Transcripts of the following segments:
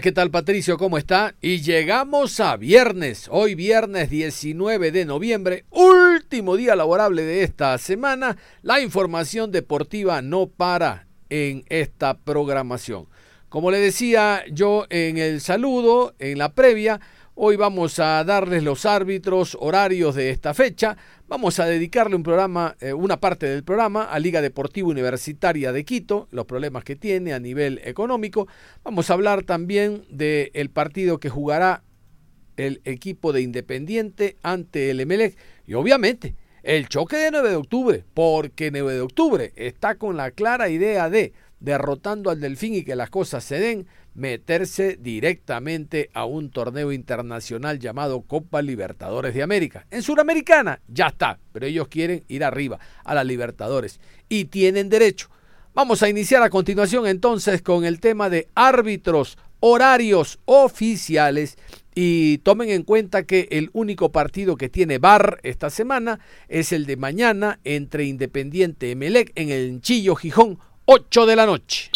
¿qué tal Patricio? ¿Cómo está? Y llegamos a viernes, hoy viernes 19 de noviembre, último día laborable de esta semana. La información deportiva no para en esta programación. Como le decía yo en el saludo, en la previa, hoy vamos a darles los árbitros horarios de esta fecha. Vamos a dedicarle un programa, eh, una parte del programa a Liga Deportiva Universitaria de Quito, los problemas que tiene a nivel económico. Vamos a hablar también del partido que jugará el equipo de Independiente ante el Emelec y obviamente el choque de 9 de octubre, porque 9 de octubre está con la clara idea de derrotando al Delfín y que las cosas se den, meterse directamente a un torneo internacional llamado Copa Libertadores de América. En Suramericana ya está, pero ellos quieren ir arriba a la Libertadores y tienen derecho. Vamos a iniciar a continuación entonces con el tema de árbitros, horarios oficiales y tomen en cuenta que el único partido que tiene bar esta semana es el de mañana entre Independiente Emelec en el Chillo Gijón, 8 de la noche.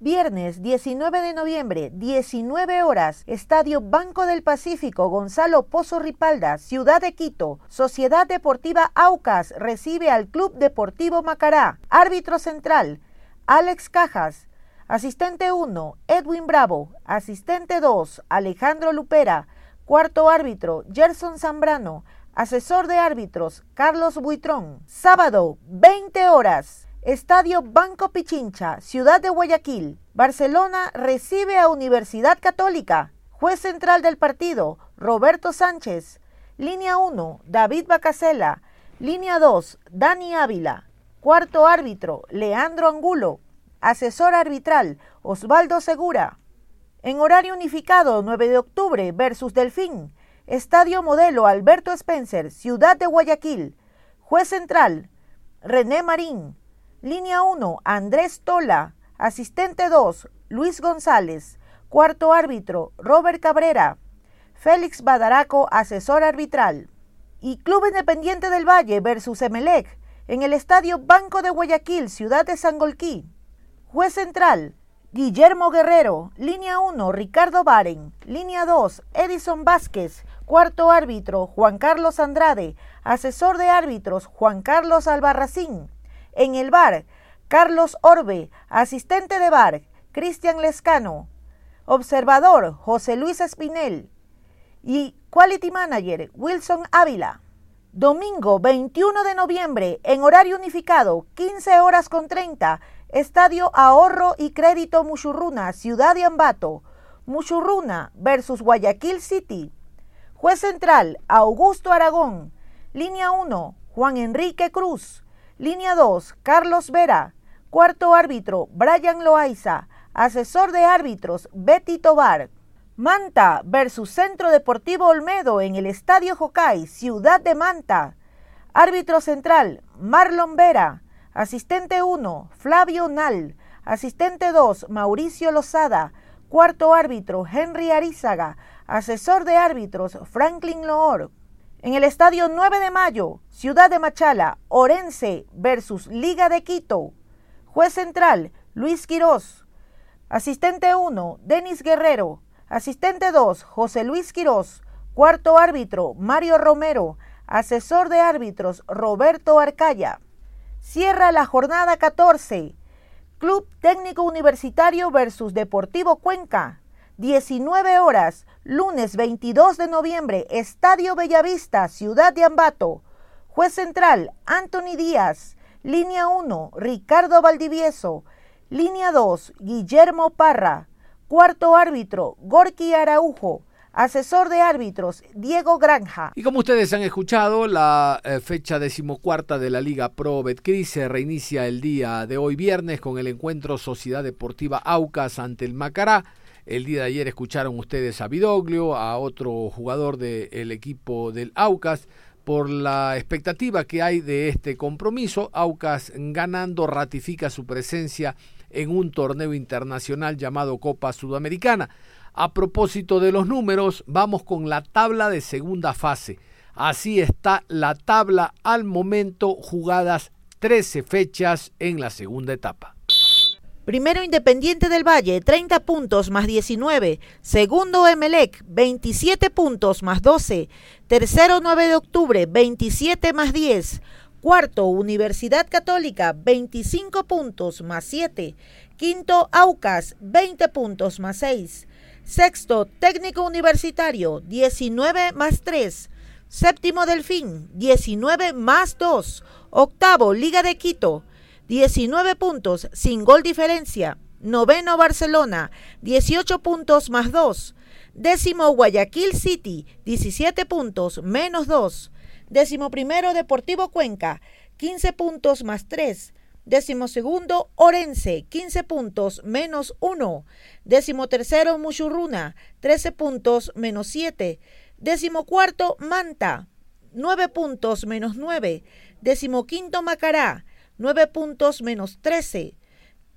Viernes 19 de noviembre, 19 horas, Estadio Banco del Pacífico, Gonzalo Pozo Ripalda, Ciudad de Quito. Sociedad Deportiva Aucas recibe al Club Deportivo Macará. Árbitro central, Alex Cajas. Asistente 1, Edwin Bravo. Asistente 2, Alejandro Lupera. Cuarto árbitro, Gerson Zambrano. Asesor de árbitros, Carlos Buitrón. Sábado, 20 horas. Estadio Banco Pichincha, Ciudad de Guayaquil. Barcelona recibe a Universidad Católica. Juez central del partido, Roberto Sánchez. Línea 1, David Bacasela. Línea 2, Dani Ávila. Cuarto árbitro, Leandro Angulo. Asesor arbitral, Osvaldo Segura. En horario unificado, 9 de octubre versus Delfín. Estadio Modelo Alberto Spencer, Ciudad de Guayaquil. Juez central, René Marín. Línea 1, Andrés Tola. Asistente 2, Luis González. Cuarto árbitro, Robert Cabrera. Félix Badaraco, asesor arbitral. Y Club Independiente del Valle versus Emelec en el Estadio Banco de Guayaquil, Ciudad de Sangolquí. Juez central, Guillermo Guerrero. Línea 1, Ricardo Baren. Línea 2, Edison Vázquez. Cuarto árbitro, Juan Carlos Andrade. Asesor de árbitros, Juan Carlos Albarracín. En el bar, Carlos Orbe, asistente de bar, Cristian Lescano, observador, José Luis Espinel y Quality Manager, Wilson Ávila. Domingo 21 de noviembre, en horario unificado, 15 horas con 30, Estadio Ahorro y Crédito Muchurruna, Ciudad de Ambato. Muchurruna versus Guayaquil City. Juez central, Augusto Aragón. Línea 1, Juan Enrique Cruz. Línea 2, Carlos Vera. Cuarto árbitro, Brian Loaiza. Asesor de árbitros, Betty Tobar. Manta versus Centro Deportivo Olmedo en el Estadio Jocay, Ciudad de Manta. Árbitro central, Marlon Vera. Asistente 1, Flavio Nal. Asistente 2, Mauricio Lozada. Cuarto árbitro, Henry Arizaga. Asesor de árbitros, Franklin Loor. En el estadio 9 de mayo, Ciudad de Machala, Orense versus Liga de Quito. Juez central, Luis Quirós. Asistente 1, Denis Guerrero. Asistente 2, José Luis Quirós. Cuarto árbitro, Mario Romero. Asesor de árbitros, Roberto Arcaya. Cierra la jornada 14. Club Técnico Universitario versus Deportivo Cuenca. 19 horas, lunes 22 de noviembre, Estadio Bellavista, Ciudad de Ambato. Juez central, Anthony Díaz. Línea 1, Ricardo Valdivieso. Línea 2, Guillermo Parra. Cuarto árbitro, Gorky Araujo. Asesor de árbitros, Diego Granja. Y como ustedes han escuchado, la eh, fecha decimocuarta de la Liga Pro Betcris se reinicia el día de hoy viernes con el encuentro Sociedad Deportiva Aucas ante el Macará. El día de ayer escucharon ustedes a Vidoglio, a otro jugador del equipo del Aucas, por la expectativa que hay de este compromiso. Aucas ganando ratifica su presencia en un torneo internacional llamado Copa Sudamericana. A propósito de los números, vamos con la tabla de segunda fase. Así está la tabla al momento, jugadas 13 fechas en la segunda etapa. Primero Independiente del Valle, 30 puntos más 19. Segundo Emelec, 27 puntos más 12. Tercero 9 de octubre, 27 más 10. Cuarto Universidad Católica, 25 puntos más 7. Quinto Aucas, 20 puntos más 6. Sexto Técnico Universitario, 19 más 3. Séptimo Delfín, 19 más 2. Octavo Liga de Quito, 19 puntos sin gol diferencia. Noveno Barcelona, 18 puntos más 2. Décimo Guayaquil City, 17 puntos menos 2. Décimo primero Deportivo Cuenca, 15 puntos más 3. Décimo segundo Orense, 15 puntos menos 1. Décimo tercero Muchurruna, 13 puntos menos 7. Décimo cuarto Manta, 9 puntos menos 9. Décimo quinto Macará, 9 puntos menos 13.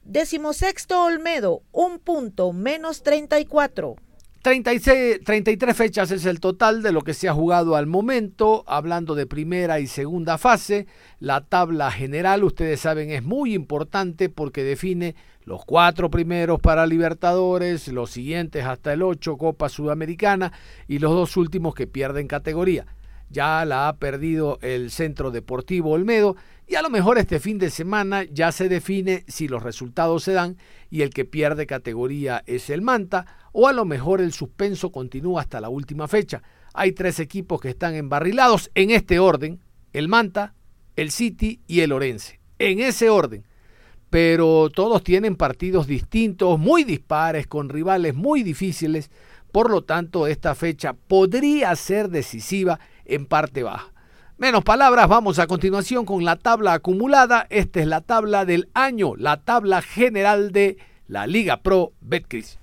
Décimo sexto Olmedo, 1 punto menos 34. 36, 33 fechas es el total de lo que se ha jugado al momento, hablando de primera y segunda fase. La tabla general, ustedes saben, es muy importante porque define los cuatro primeros para Libertadores, los siguientes hasta el 8 Copa Sudamericana y los dos últimos que pierden categoría. Ya la ha perdido el Centro Deportivo Olmedo y a lo mejor este fin de semana ya se define si los resultados se dan y el que pierde categoría es el Manta o a lo mejor el suspenso continúa hasta la última fecha. Hay tres equipos que están embarrilados en este orden, el Manta, el City y el Orense. En ese orden. Pero todos tienen partidos distintos, muy dispares, con rivales muy difíciles. Por lo tanto, esta fecha podría ser decisiva en parte baja. Menos palabras, vamos a continuación con la tabla acumulada. Esta es la tabla del año, la tabla general de la Liga Pro Betcris.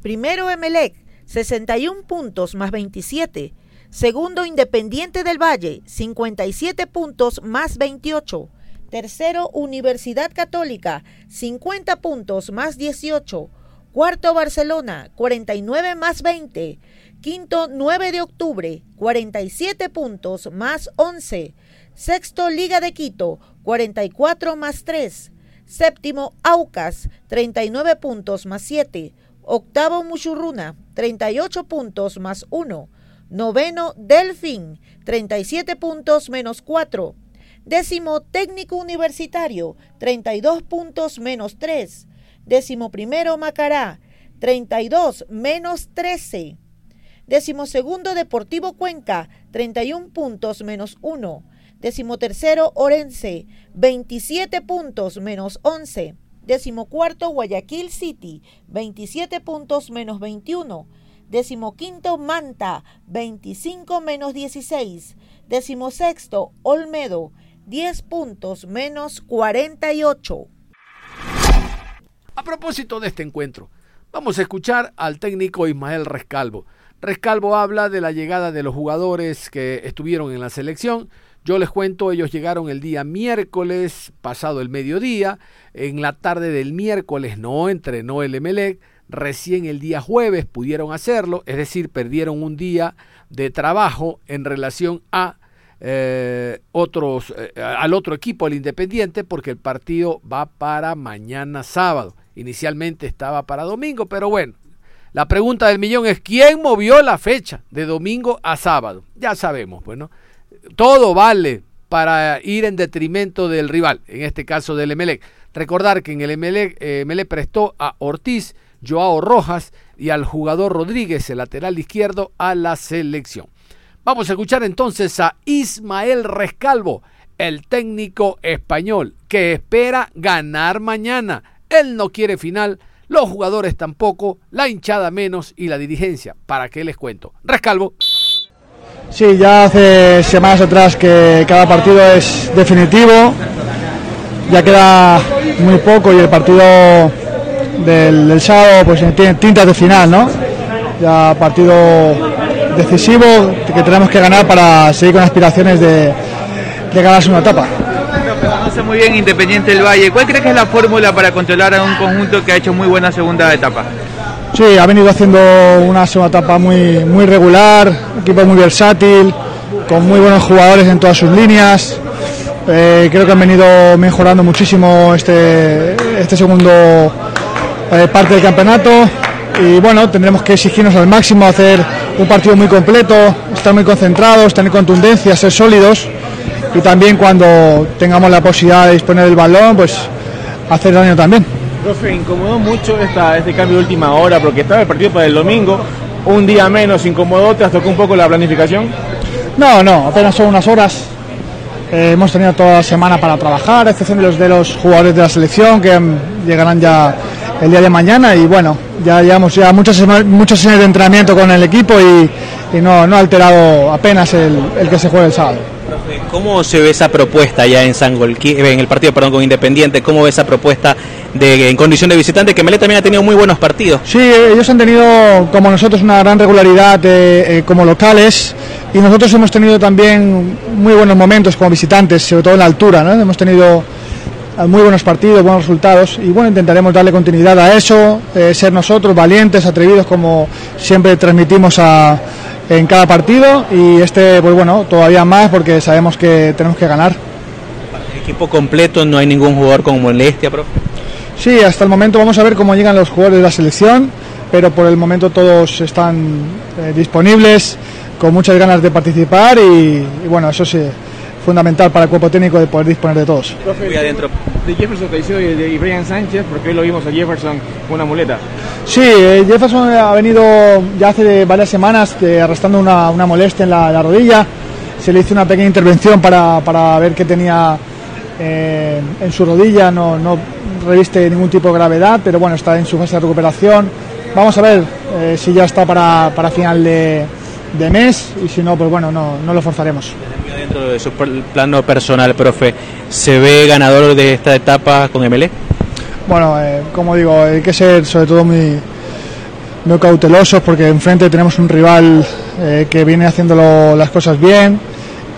Primero Emelec, 61 puntos más 27. Segundo Independiente del Valle, 57 puntos más 28. Tercero Universidad Católica, 50 puntos más 18. Cuarto Barcelona, 49 más 20. Quinto, 9 de octubre, 47 puntos más 11. Sexto, Liga de Quito, 44 más 3. Séptimo, Aucas, 39 puntos más 7. Octavo, Muchurruna, 38 puntos más 1. Noveno, Delfín, 37 puntos menos 4. Décimo, Técnico Universitario, 32 puntos menos 3. Décimo primero, Macará, 32 menos 13. Decimosegundo Deportivo Cuenca, 31 puntos menos 1. Decimotercero Orense, 27 puntos menos 11. Decimocuarto Guayaquil City, 27 puntos menos 21. Decimoquinto Manta, 25 menos 16. Decimosexto Olmedo, 10 puntos menos 48. A propósito de este encuentro, vamos a escuchar al técnico Ismael Rescalvo Rescalvo habla de la llegada de los jugadores que estuvieron en la selección. Yo les cuento, ellos llegaron el día miércoles, pasado el mediodía. En la tarde del miércoles no entrenó el Emelec. Recién el día jueves pudieron hacerlo, es decir, perdieron un día de trabajo en relación a eh, otros, eh, al otro equipo, el Independiente, porque el partido va para mañana sábado. Inicialmente estaba para domingo, pero bueno, la pregunta del millón es, ¿quién movió la fecha de domingo a sábado? Ya sabemos, bueno, pues, todo vale para ir en detrimento del rival, en este caso del Emelec. Recordar que en el Emelec, eh, prestó a Ortiz, Joao Rojas y al jugador Rodríguez, el lateral izquierdo, a la selección. Vamos a escuchar entonces a Ismael Rescalvo, el técnico español, que espera ganar mañana. Él no quiere final, los jugadores tampoco, la hinchada menos y la dirigencia. ¿Para qué les cuento? Rescalvo. Sí, ya hace semanas atrás que cada partido es definitivo. Ya queda muy poco y el partido del, sábado pues tiene tintas de final, ¿no? Ya partido decisivo que tenemos que ganar para seguir con aspiraciones de, de ganarse una etapa conoce muy bien Independiente del Valle. ¿Cuál cree que es la fórmula para controlar a un conjunto que ha hecho muy buena segunda etapa? Sí, ha venido haciendo una segunda etapa muy, muy regular, equipo muy versátil, con muy buenos jugadores en todas sus líneas. Eh, creo que han venido mejorando muchísimo este, este segundo eh, parte del campeonato y bueno, tendremos que exigirnos al máximo, hacer un partido muy completo, estar muy concentrados, tener contundencia, ser sólidos y también cuando tengamos la posibilidad de disponer del balón, pues hacer daño también. Profe, incomodó mucho esta, este cambio de última hora porque estaba el partido para el domingo, un día menos, incomodó, te tocó un poco la planificación. No, no, apenas son unas horas. Eh, hemos tenido toda la semana para trabajar, a excepción de los de los jugadores de la selección que mm, llegarán ya el día de mañana y bueno, ya llevamos ya muchas muchas sesiones de entrenamiento con el equipo y, no, no ha alterado apenas el, el que se juegue el sábado. ¿Cómo se ve esa propuesta ya en Sangolquí, eh, en el partido perdón, con Independiente? ¿Cómo ve esa propuesta de, en condición de visitante? Que Melé también ha tenido muy buenos partidos. Sí, ellos han tenido, como nosotros, una gran regularidad eh, eh, como locales y nosotros hemos tenido también muy buenos momentos como visitantes, sobre todo en la altura. ¿no? Hemos tenido muy buenos partidos, buenos resultados y bueno, intentaremos darle continuidad a eso, ser nosotros valientes, atrevidos como siempre transmitimos a en cada partido y este, pues bueno, todavía más porque sabemos que tenemos que ganar. el equipo completo no hay ningún jugador con molestia, profe? Sí, hasta el momento vamos a ver cómo llegan los jugadores de la selección, pero por el momento todos están eh, disponibles, con muchas ganas de participar y, bueno, eso sí, fundamental para el cuerpo técnico de poder disponer de todos. Profe, adentro. De Jefferson Caicedo y de Brian Sánchez, porque hoy lo vimos a Jefferson con una muleta. Sí, eh, Jefferson ha venido ya hace varias semanas eh, arrastrando una, molestia en la, rodilla. Se le hizo una pequeña intervención para, ver qué tenía eh, en su rodilla. No, no, reviste ningún tipo de gravedad, pero bueno, está en su fase de recuperación. Vamos a ver si ya está para, para final de, de mes y si no, pues bueno, no, no lo forzaremos. Dentro de su plano personal, profe, ¿se ve ganador de esta etapa con MLE? Bueno, eh, como digo, hay que ser sobre todo muy, muy cautelosos porque enfrente tenemos un rival eh, que viene haciendo las cosas bien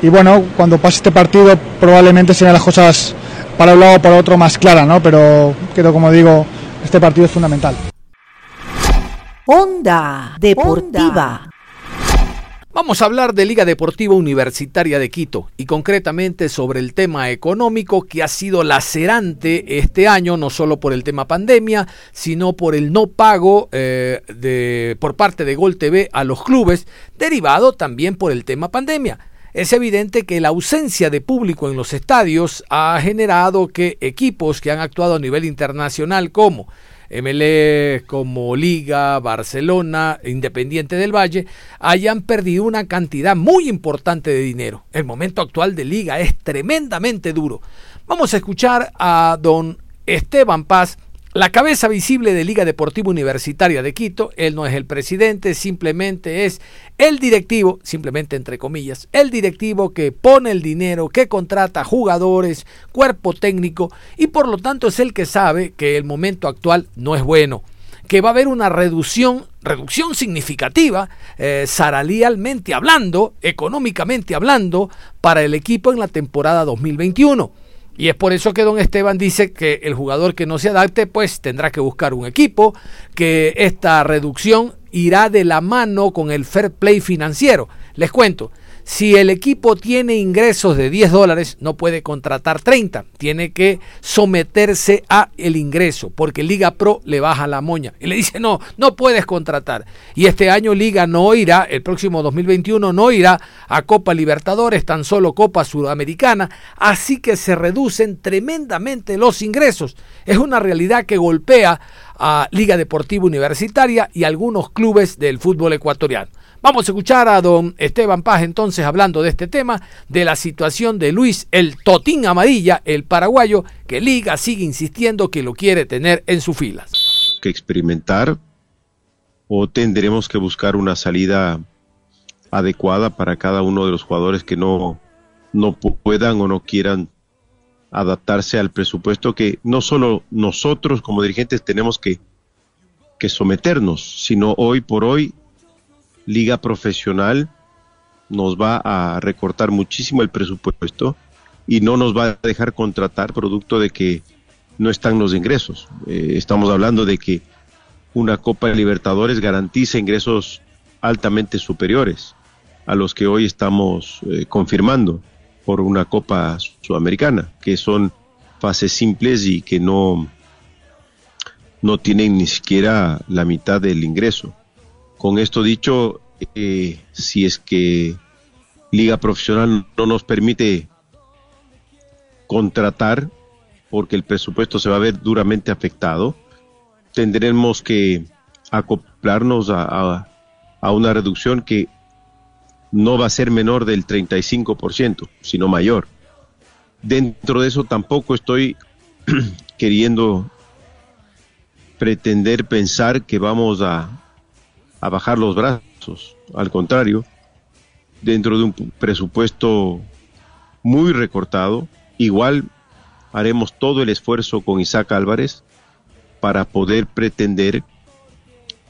y bueno, cuando pase este partido probablemente sean las cosas para un lado o para otro más claras, ¿no? Pero creo, como digo, este partido es fundamental. Onda Deportiva. Vamos a hablar de Liga Deportiva Universitaria de Quito y concretamente sobre el tema económico que ha sido lacerante este año, no solo por el tema pandemia, sino por el no pago eh, de, por parte de Gol TV a los clubes, derivado también por el tema pandemia. Es evidente que la ausencia de público en los estadios ha generado que equipos que han actuado a nivel internacional como MLE como Liga, Barcelona, Independiente del Valle, hayan perdido una cantidad muy importante de dinero. El momento actual de Liga es tremendamente duro. Vamos a escuchar a don Esteban Paz, la cabeza visible de Liga Deportiva Universitaria de Quito, él no es el presidente, simplemente es el directivo, simplemente entre comillas, el directivo que pone el dinero, que contrata jugadores, cuerpo técnico y por lo tanto es el que sabe que el momento actual no es bueno, que va a haber una reducción, reducción significativa, eh, salarialmente hablando, económicamente hablando, para el equipo en la temporada 2021. Y es por eso que don Esteban dice que el jugador que no se adapte pues tendrá que buscar un equipo, que esta reducción irá de la mano con el fair play financiero. Les cuento, si el equipo tiene ingresos de 10 dólares, no puede contratar 30. Tiene que someterse a el ingreso, porque Liga Pro le baja la moña y le dice, no, no puedes contratar. Y este año Liga no irá, el próximo 2021 no irá a Copa Libertadores, tan solo Copa Sudamericana. Así que se reducen tremendamente los ingresos. Es una realidad que golpea a Liga Deportiva Universitaria y algunos clubes del fútbol ecuatoriano. Vamos a escuchar a don Esteban Paz entonces hablando de este tema, de la situación de Luis el Totín Amarilla, el paraguayo, que Liga sigue insistiendo que lo quiere tener en sus filas. Que experimentar o tendremos que buscar una salida adecuada para cada uno de los jugadores que no, no puedan o no quieran adaptarse al presupuesto que no solo nosotros como dirigentes tenemos que, que someternos, sino hoy por hoy Liga Profesional nos va a recortar muchísimo el presupuesto y no nos va a dejar contratar producto de que no están los ingresos. Eh, estamos hablando de que una Copa de Libertadores garantiza ingresos altamente superiores a los que hoy estamos eh, confirmando por una Copa Sudamericana, que son fases simples y que no, no tienen ni siquiera la mitad del ingreso. Con esto dicho, eh, si es que Liga Profesional no nos permite contratar, porque el presupuesto se va a ver duramente afectado, tendremos que acoplarnos a, a una reducción que no va a ser menor del 35%, sino mayor. Dentro de eso tampoco estoy queriendo pretender pensar que vamos a, a bajar los brazos. Al contrario, dentro de un presupuesto muy recortado, igual haremos todo el esfuerzo con Isaac Álvarez para poder pretender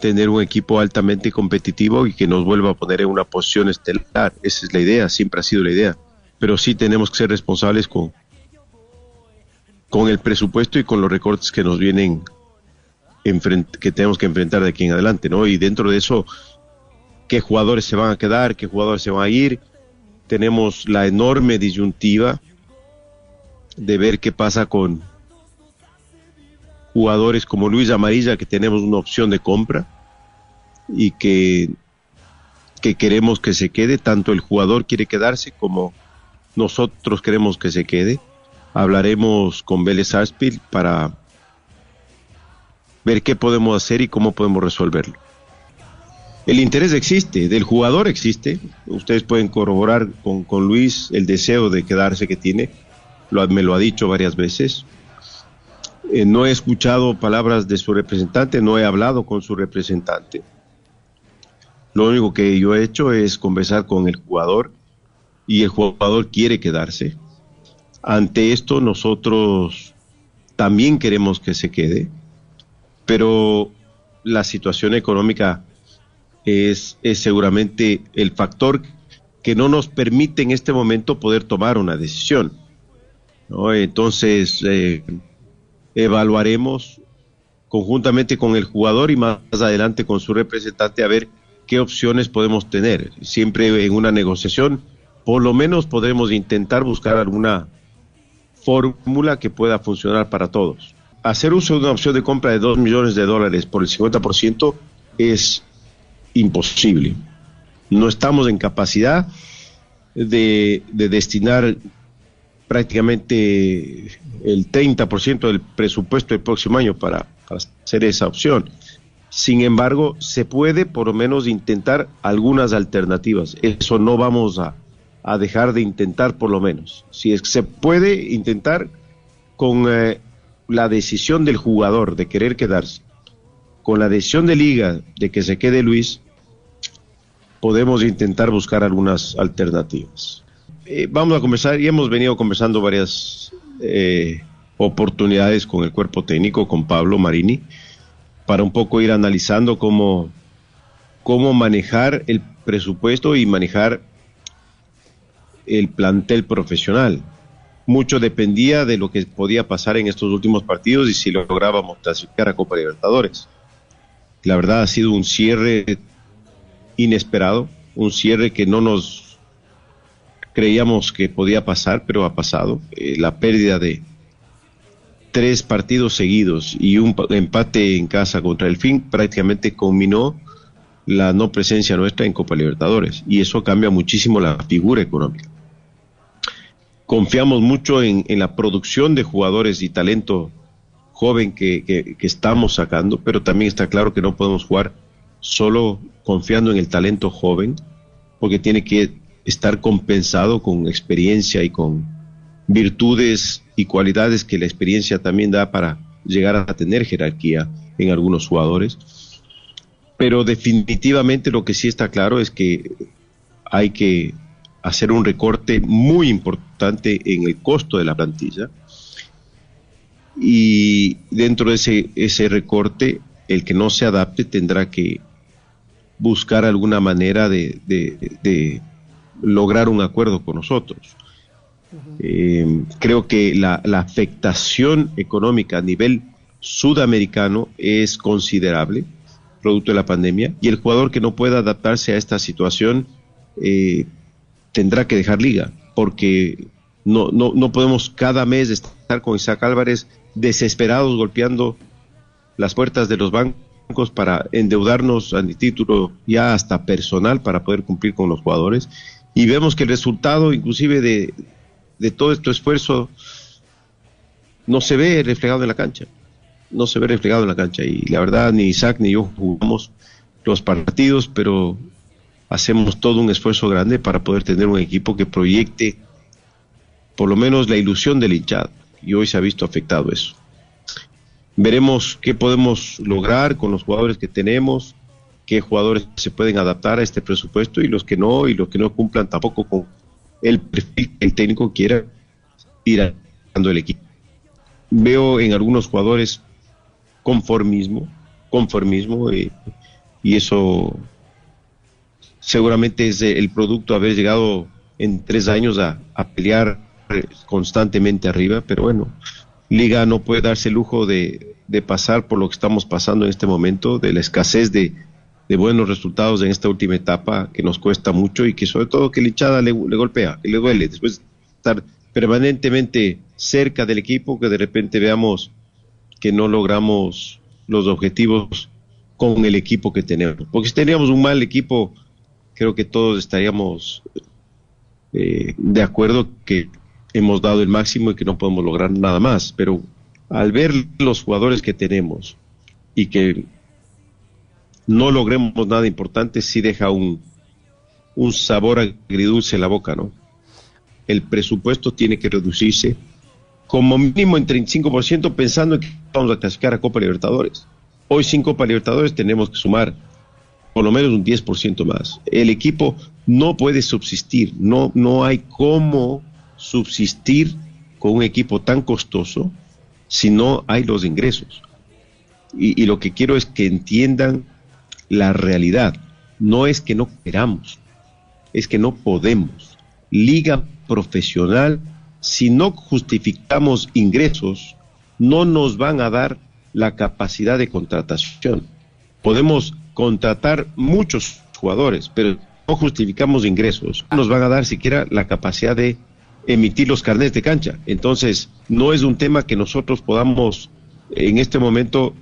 tener un equipo altamente competitivo y que nos vuelva a poner en una posición estelar. Esa es la idea, siempre ha sido la idea. Pero sí tenemos que ser responsables con, con el presupuesto y con los recortes que nos vienen, que tenemos que enfrentar de aquí en adelante, ¿no? Y dentro de eso, qué jugadores se van a quedar, qué jugadores se van a ir. Tenemos la enorme disyuntiva de ver qué pasa con, jugadores como Luis Amarilla, que tenemos una opción de compra y que, que queremos que se quede, tanto el jugador quiere quedarse como nosotros queremos que se quede. Hablaremos con Vélez Arspil para ver qué podemos hacer y cómo podemos resolverlo. El interés existe, del jugador existe. Ustedes pueden corroborar con, con Luis el deseo de quedarse que tiene. Lo, me lo ha dicho varias veces. Eh, no he escuchado palabras de su representante, no he hablado con su representante. Lo único que yo he hecho es conversar con el jugador y el jugador quiere quedarse. Ante esto nosotros también queremos que se quede, pero la situación económica es, seguramente el factor que no nos permite en este momento poder tomar una decisión. Entonces, eh, evaluaremos conjuntamente con el jugador y más adelante con su representante a ver qué opciones podemos tener. Siempre en una negociación, por lo menos podremos intentar buscar alguna fórmula que pueda funcionar para todos. Hacer uso de una opción de compra de 2 millones de dólares por el 50% es imposible. No estamos en capacidad de, de destinar prácticamente el 30% del presupuesto del próximo año para, hacer esa opción. Sin embargo, se puede por lo menos intentar algunas alternativas. Eso no vamos a, dejar de intentar por lo menos. Si es que se puede intentar con eh, la decisión del jugador de querer quedarse, con la decisión de liga de que se quede Luis, podemos intentar buscar algunas alternativas. Eh, vamos a conversar y hemos venido conversando varias eh, oportunidades con el cuerpo técnico, con Pablo Marini, para un poco ir analizando cómo, cómo manejar el presupuesto y manejar el plantel profesional. Mucho dependía de lo que podía pasar en estos últimos partidos y si lográbamos clasificar a Copa Libertadores. La verdad ha sido un cierre inesperado, un cierre que no nos creíamos que podía pasar, pero ha pasado. Eh, la pérdida de tres partidos seguidos y un empate en casa contra el fin prácticamente combinó la no presencia nuestra en Copa Libertadores y eso cambia muchísimo la figura económica. Confiamos mucho en, la producción de jugadores y talento joven que, que estamos sacando, pero también está claro que no podemos jugar solo confiando en el talento joven, porque tiene que estar compensado con experiencia y con virtudes y cualidades que la experiencia también da para llegar a tener jerarquía en algunos jugadores. Pero definitivamente lo que sí está claro es que hay que hacer un recorte muy importante en el costo de la plantilla. Y dentro de ese, ese recorte, el que no se adapte tendrá que buscar alguna manera de, de lograr un acuerdo con nosotros. Eh, creo que la, afectación económica a nivel sudamericano es considerable, producto de la pandemia, y el jugador que no pueda adaptarse a esta situación eh, tendrá que dejar liga, porque no, no, no podemos cada mes estar con Isaac Álvarez desesperados golpeando las puertas de los bancos para endeudarnos a título ya hasta personal para poder cumplir con los jugadores. Y vemos que el resultado inclusive de, de todo este esfuerzo no se ve reflejado en la cancha. No se ve reflejado en la cancha. Y la verdad, ni Isaac ni yo jugamos los partidos, pero hacemos todo un esfuerzo grande para poder tener un equipo que proyecte por lo menos la ilusión del hinchado. Y hoy se ha visto afectado eso. Veremos qué podemos lograr con los jugadores que tenemos, qué jugadores se pueden adaptar a este presupuesto y los que no, y los que no cumplan tampoco con el perfil que el técnico quiera ir dando el equipo. Veo en algunos jugadores conformismo, conformismo, eh, y eso seguramente es el producto haber llegado en tres años a, pelear constantemente arriba, pero bueno, Liga no puede darse el lujo de, pasar por lo que estamos pasando en este momento, de la escasez de, buenos resultados en esta última etapa que nos cuesta mucho y que sobre todo que la hinchada le, le golpea, que le duele, después de estar permanentemente cerca del equipo, que de repente veamos que no logramos los objetivos con el equipo que tenemos. Porque si teníamos un mal equipo, creo que todos estaríamos eh, de acuerdo que hemos dado el máximo y que no podemos lograr nada más. Pero al ver los jugadores que tenemos y que no logremos nada importante, sí deja un, sabor agridulce en la boca, ¿no? El presupuesto tiene que reducirse como mínimo en 35% pensando en que vamos a clasificar a Copa Libertadores. Hoy sin Copa Libertadores tenemos que sumar por lo menos un 10% más. El equipo no puede subsistir, no, no hay cómo subsistir con un equipo tan costoso si no hay los ingresos. Y, y lo que quiero es que entiendan la realidad. No es que no queramos, es que no podemos. Liga profesional, si no justificamos ingresos, no nos van a dar la capacidad de contratación. Podemos contratar muchos jugadores, pero no justificamos ingresos, no nos van a dar siquiera la capacidad de emitir los carnets de cancha. Entonces, no es un tema que nosotros podamos en este momento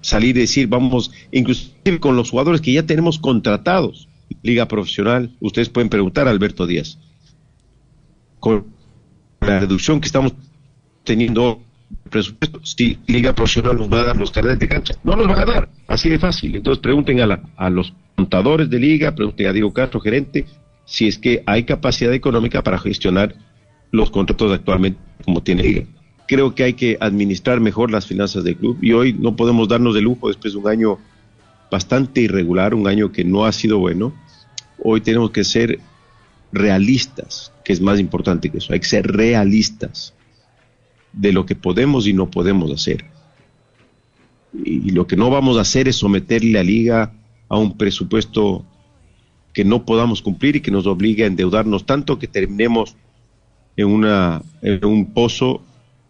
salir y decir, vamos, inclusive con los jugadores que ya tenemos contratados, liga profesional, ustedes pueden preguntar a Alberto Díaz, con la reducción que estamos teniendo presupuesto, si Liga Profesional nos va a dar los carnets de cancha. No los van a dar, así de fácil. Entonces pregunten a, la, a los contadores de Liga, pregunten a Diego Castro, gerente, si es que hay capacidad económica para gestionar los contratos actualmente como tiene Liga. Creo que hay que administrar mejor las finanzas del club y hoy no podemos darnos de lujo después de un año bastante irregular, un año que no ha sido bueno. Hoy tenemos que ser realistas, que es más importante que eso. Hay que ser realistas de lo que podemos y no podemos hacer. Y lo que no vamos a hacer es someterle a liga a un presupuesto que no podamos cumplir y que nos obligue a endeudarnos tanto que terminemos en, una, en un pozo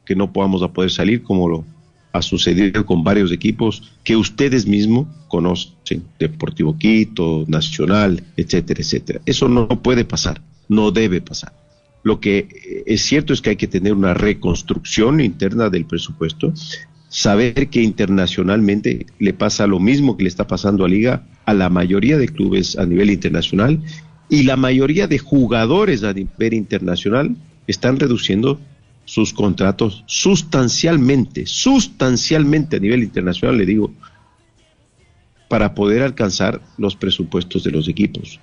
que no podamos a poder salir como lo ha sucedido con varios equipos que ustedes mismos conocen, Deportivo Quito, Nacional, etcétera, etcétera. Eso no puede pasar, no debe pasar. Lo que es cierto es que hay que tener una reconstrucción interna del presupuesto, saber que internacionalmente le pasa lo mismo que le está pasando a Liga a la mayoría de clubes a nivel internacional y la mayoría de jugadores a nivel internacional están reduciendo sus contratos sustancialmente, sustancialmente a nivel internacional, le digo, para poder alcanzar los presupuestos de los equipos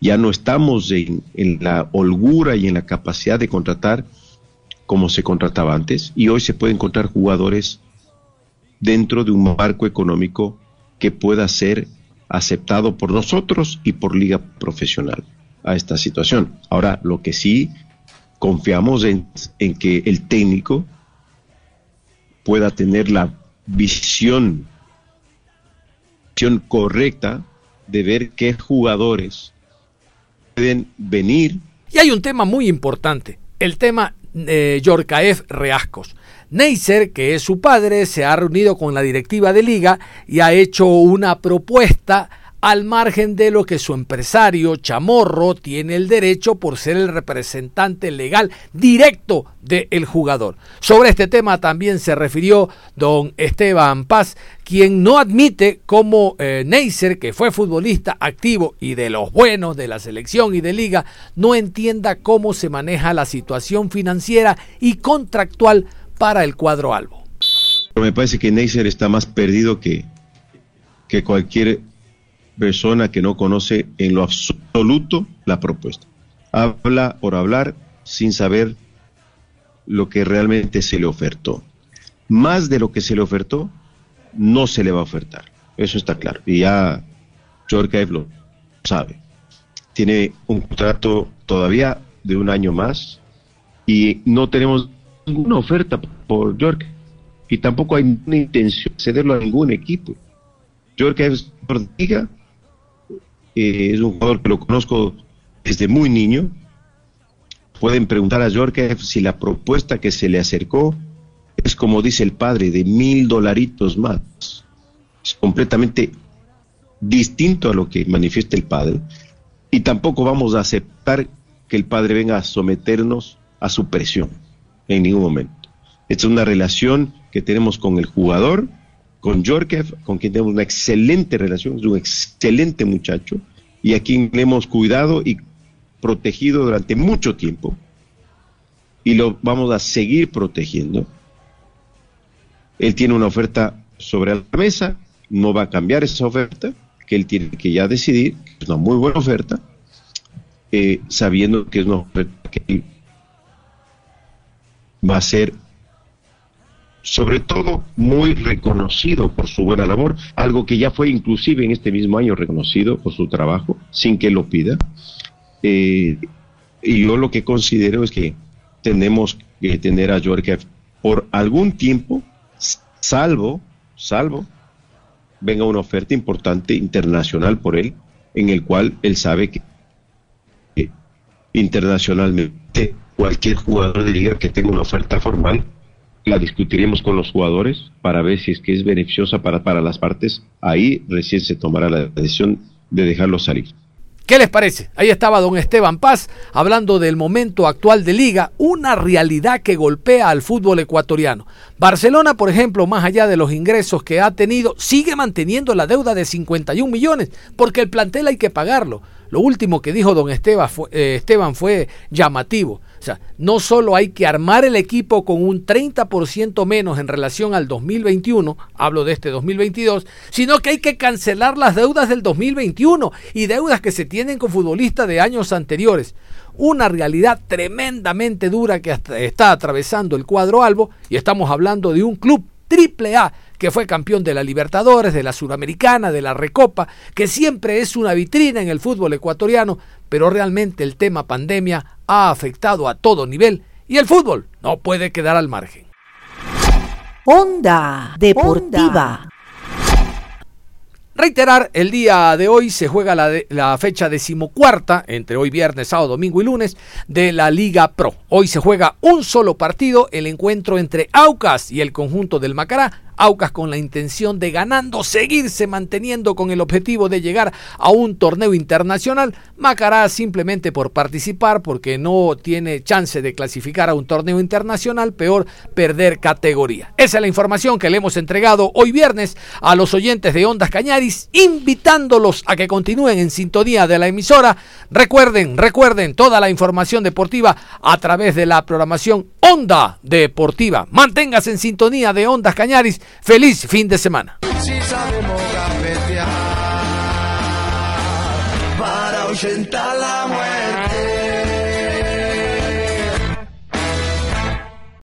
ya no estamos en, la holgura y en la capacidad de contratar como se contrataba antes y hoy se pueden encontrar jugadores dentro de un marco económico que pueda ser aceptado por nosotros y por liga profesional a esta situación. Ahora, lo que sí confiamos en, en que el técnico pueda tener la visión, visión correcta de ver qué jugadores Y hay un tema muy importante, el tema de Yorcaef Reascos. Neisser, que es su padre, se ha reunido con la directiva de liga y ha hecho una propuesta al margen de lo que su empresario Chamorro tiene el derecho por ser el representante legal directo del jugador. Sobre este tema también se refirió don Esteban Paz, quien no admite como eh, Neisser, que fue futbolista activo y de los buenos de la selección y de liga, no entienda cómo se maneja la situación financiera y contractual para el cuadro albo. Me parece que Neisser está más perdido que, que cualquier persona que no conoce en lo absoluto la propuesta. Habla por hablar sin saber lo que realmente se le ofertó. Más de lo que se le ofertó, no se le va a ofertar. Eso está claro. Y ya George lo sabe. Tiene un contrato todavía de un año más y no tenemos ninguna oferta por George. Y tampoco hay ninguna intención de cederlo a ningún equipo. George es es un jugador que lo conozco desde muy niño. Pueden preguntar a Jorge si la propuesta que se le acercó es como dice el padre, de mil dolaritos más. Es completamente distinto a lo que manifiesta el padre. Y tampoco vamos a aceptar que el padre venga a someternos a su presión en ningún momento. Esta es una relación que tenemos con el jugador con Jorkev, con quien tenemos una excelente relación, es un excelente muchacho y a quien le hemos cuidado y protegido durante mucho tiempo y lo vamos a seguir protegiendo. Él tiene una oferta sobre la mesa, no va a cambiar esa oferta, que él tiene que ya decidir, es una muy buena oferta, eh, sabiendo que es una oferta que va a ser sobre todo muy reconocido por su buena labor, algo que ya fue inclusive en este mismo año reconocido por su trabajo, sin que lo pida. Eh, y yo lo que considero es que tenemos que tener a George por algún tiempo, salvo, salvo, venga una oferta importante internacional por él, en el cual él sabe que, que internacionalmente cualquier jugador de liga que tenga una oferta formal la discutiremos con los jugadores para ver si es que es beneficiosa para, para las partes. Ahí recién se tomará la decisión de dejarlo salir. ¿Qué les parece? Ahí estaba don Esteban Paz hablando del momento actual de liga, una realidad que golpea al fútbol ecuatoriano. Barcelona, por ejemplo, más allá de los ingresos que ha tenido, sigue manteniendo la deuda de 51 millones, porque el plantel hay que pagarlo. Lo último que dijo don Esteban fue, eh, Esteban fue llamativo. O sea, no solo hay que armar el equipo con un 30% menos en relación al 2021, hablo de este 2022, sino que hay que cancelar las deudas del 2021 y deudas que se tienen con futbolistas de años anteriores. Una realidad tremendamente dura que está atravesando el cuadro albo y estamos hablando de un club triple A que fue campeón de la Libertadores, de la Suramericana, de la Recopa, que siempre es una vitrina en el fútbol ecuatoriano, pero realmente el tema pandemia ha afectado a todo nivel y el fútbol no puede quedar al margen. Onda Deportiva. Reiterar, el día de hoy se juega la, la, fecha decimocuarta, entre hoy viernes, sábado, domingo y lunes, de la Liga Pro. Hoy se juega un solo partido, el encuentro entre Aucas y el conjunto del Macará, Aucas con la intención de ganando, seguirse manteniendo con el objetivo de llegar a un torneo internacional. Macará simplemente por participar, porque no tiene chance de clasificar a un torneo internacional, peor perder categoría. Esa es la información que le hemos entregado hoy viernes a los oyentes de Ondas Cañaris, invitándolos a que continúen en sintonía de la emisora. Recuerden, recuerden toda la información deportiva a través de la programación Onda Deportiva. Manténgase en sintonía de Ondas Cañaris Feliz fin de semana.